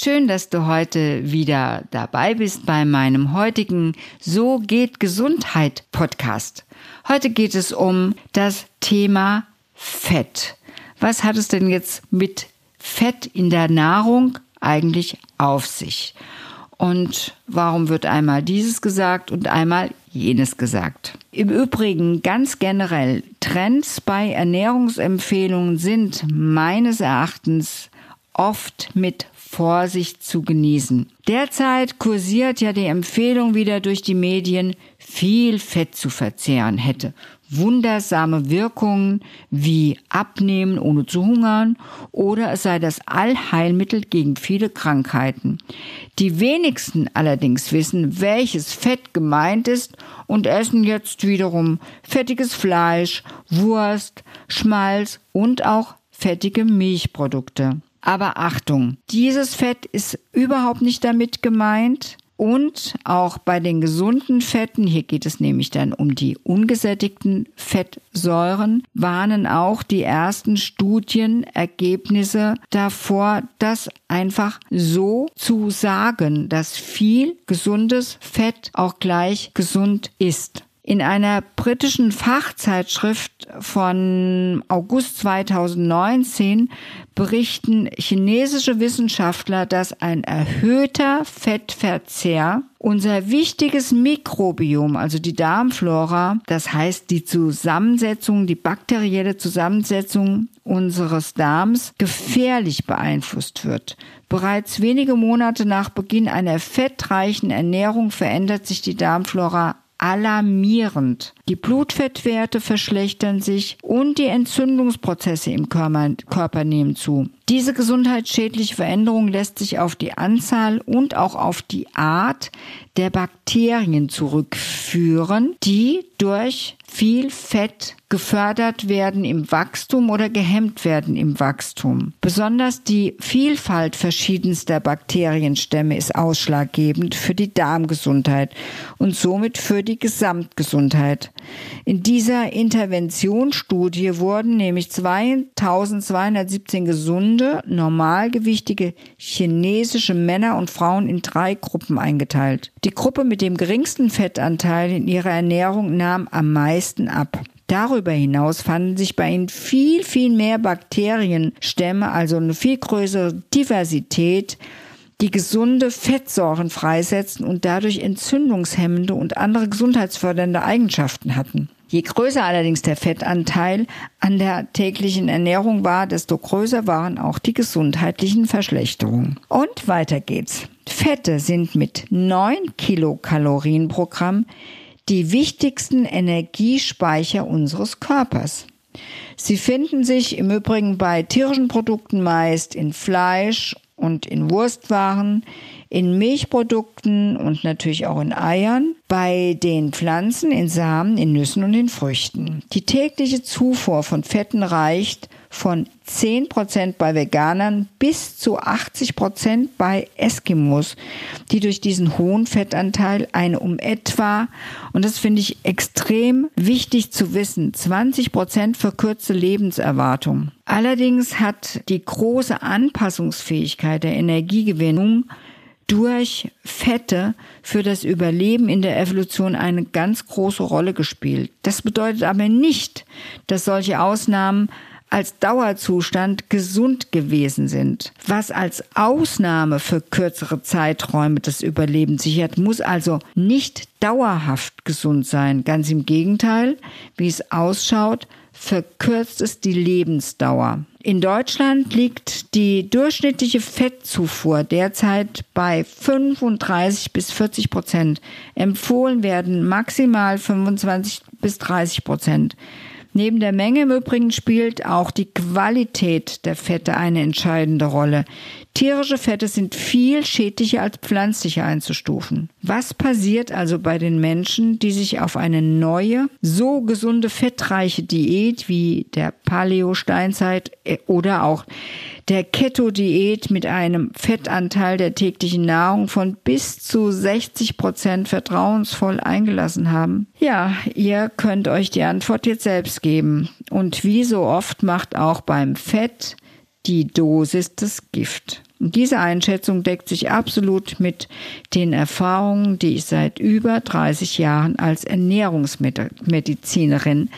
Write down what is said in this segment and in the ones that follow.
Schön, dass du heute wieder dabei bist bei meinem heutigen So geht Gesundheit Podcast. Heute geht es um das Thema Fett. Was hat es denn jetzt mit Fett in der Nahrung eigentlich auf sich? Und warum wird einmal dieses gesagt und einmal jenes gesagt? Im Übrigen ganz generell, Trends bei Ernährungsempfehlungen sind meines Erachtens oft mit Vorsicht zu genießen. Derzeit kursiert ja die Empfehlung wieder durch die Medien, viel Fett zu verzehren hätte wundersame Wirkungen wie Abnehmen ohne zu hungern oder es sei das Allheilmittel gegen viele Krankheiten. Die wenigsten allerdings wissen, welches Fett gemeint ist und essen jetzt wiederum fettiges Fleisch, Wurst, Schmalz und auch fettige Milchprodukte. Aber Achtung, dieses Fett ist überhaupt nicht damit gemeint. Und auch bei den gesunden Fetten, hier geht es nämlich dann um die ungesättigten Fettsäuren, warnen auch die ersten Studienergebnisse davor, das einfach so zu sagen, dass viel gesundes Fett auch gleich gesund ist. In einer britischen Fachzeitschrift von August 2019 berichten chinesische Wissenschaftler, dass ein erhöhter Fettverzehr unser wichtiges Mikrobiom, also die Darmflora, das heißt die Zusammensetzung, die bakterielle Zusammensetzung unseres Darms gefährlich beeinflusst wird. Bereits wenige Monate nach Beginn einer fettreichen Ernährung verändert sich die Darmflora alarmierend. Die Blutfettwerte verschlechtern sich und die Entzündungsprozesse im Körper, nehmen zu. Diese gesundheitsschädliche Veränderung lässt sich auf die Anzahl und auch auf die Art der Bakterien zurückführen, die durch viel Fett gefördert werden im Wachstum oder gehemmt werden im Wachstum. Besonders die Vielfalt verschiedenster Bakterienstämme ist ausschlaggebend für die Darmgesundheit und somit für die Gesamtgesundheit. In dieser Interventionsstudie wurden nämlich 2217 gesunde, normalgewichtige chinesische Männer und Frauen in drei Gruppen eingeteilt. Die Gruppe mit dem geringsten Fettanteil in ihrer Ernährung nahm am meisten ab. Darüber hinaus fanden sich bei ihnen viel, viel mehr Bakterienstämme, also eine viel größere Diversität, die gesunde Fettsäuren freisetzen und dadurch entzündungshemmende und andere gesundheitsfördernde Eigenschaften hatten. Je größer allerdings der Fettanteil an der täglichen Ernährung war, desto größer waren auch die gesundheitlichen Verschlechterungen. Und weiter geht's. Fette sind mit 9 Kilokalorien pro Gramm die wichtigsten Energiespeicher unseres Körpers. Sie finden sich im Übrigen bei tierischen Produkten meist in Fleisch und in Wurstwaren, in Milchprodukten und natürlich auch in Eiern, bei den Pflanzen, in Samen, in Nüssen und in Früchten. Die tägliche Zufuhr von Fetten reicht von 10% bei Veganern bis zu 80% bei Eskimos, die durch diesen hohen Fettanteil eine um etwa, und das finde ich extrem wichtig zu wissen, 20% verkürzte Lebenserwartung. Allerdings hat die große Anpassungsfähigkeit der Energiegewinnung durch Fette für das Überleben in der Evolution eine ganz große Rolle gespielt. Das bedeutet aber nicht, dass solche Ausnahmen als Dauerzustand gesund gewesen sind. Was als Ausnahme für kürzere Zeiträume das Überleben sichert, muss also nicht dauerhaft gesund sein. Ganz im Gegenteil, wie es ausschaut, verkürzt es die Lebensdauer. In Deutschland liegt die durchschnittliche Fettzufuhr derzeit bei 35 bis 40 Prozent. Empfohlen werden maximal 25 bis 30 Prozent. Neben der Menge im Übrigen spielt auch die Qualität der Fette eine entscheidende Rolle. Tierische Fette sind viel schädlicher als pflanzliche einzustufen. Was passiert also bei den Menschen, die sich auf eine neue, so gesunde, fettreiche Diät wie der Paleo-Steinzeit äh, oder auch der Keto-Diät mit einem Fettanteil der täglichen Nahrung von bis zu 60 Prozent vertrauensvoll eingelassen haben? Ja, ihr könnt euch die Antwort jetzt selbst geben. Und wie so oft macht auch beim Fett die Dosis das Gift. Diese Einschätzung deckt sich absolut mit den Erfahrungen, die ich seit über 30 Jahren als Ernährungsmedizinerin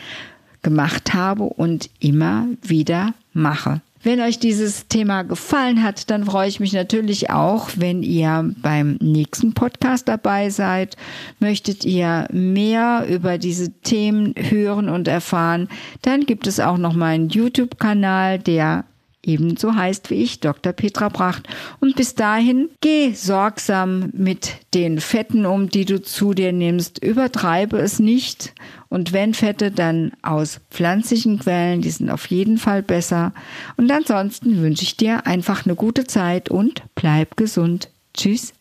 gemacht habe und immer wieder mache. Wenn euch dieses Thema gefallen hat, dann freue ich mich natürlich auch, wenn ihr beim nächsten Podcast dabei seid. Möchtet ihr mehr über diese Themen hören und erfahren, dann gibt es auch noch meinen YouTube-Kanal, der ebenso heißt wie ich, Dr. Petra Pracht. Und bis dahin, geh sorgsam mit den Fetten um, die du zu dir nimmst. Übertreibe es nicht. Und wenn Fette, dann aus pflanzlichen Quellen, die sind auf jeden Fall besser. Und ansonsten wünsche ich dir einfach eine gute Zeit und bleib gesund. Tschüss.